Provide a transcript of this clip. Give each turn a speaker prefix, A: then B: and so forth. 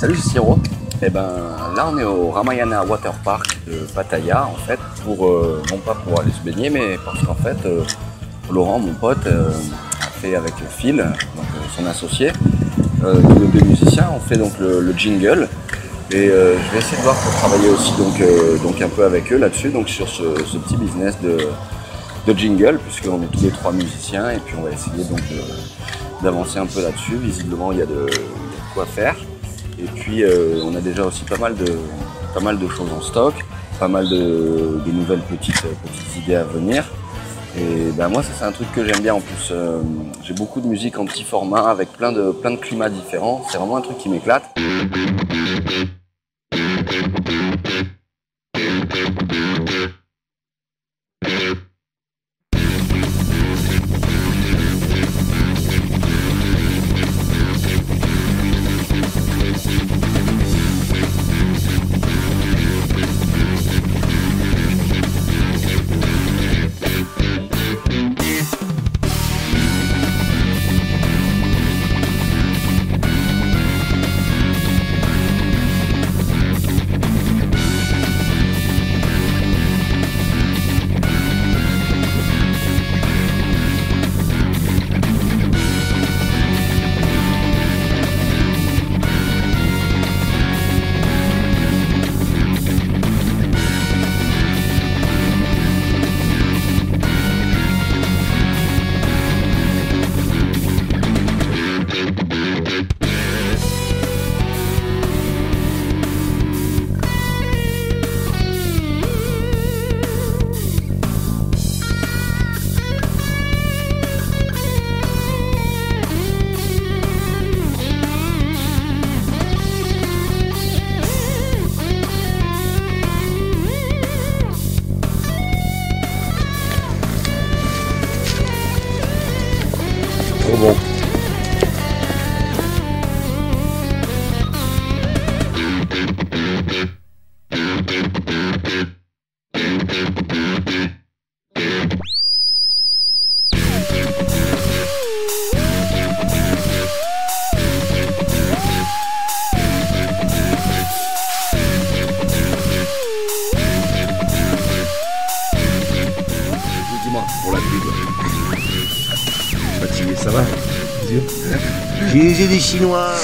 A: Salut, c'est Siro. Eh ben, là, on est au Ramayana Water Park de Pattaya, en fait, pour, euh, non pas pour aller se baigner, mais parce qu'en fait, euh, Laurent, mon pote, euh, a fait avec Phil, donc, son associé, tous les deux musiciens, on fait donc le, le jingle. Et je vais essayer de voir pour travailler aussi donc, donc un peu avec eux là-dessus, donc sur ce, petit business de, de jingle, puisqu'on est tous les trois musiciens, et puis on va essayer donc d'avancer un peu là-dessus. Visiblement, il y a de quoi faire. Et puis, euh, on a déjà aussi pas mal de, pas mal de choses en stock, pas mal de, nouvelles petites, petites idées à venir. Et ben moi, ça c'est un truc que j'aime bien en plus. euh, J'ai beaucoup de musique en petit format avec plein de, plein de climats différents. C'est vraiment un truc qui m'éclate. Trop bon. Pour la pub ça va
B: J'ai des Chinois.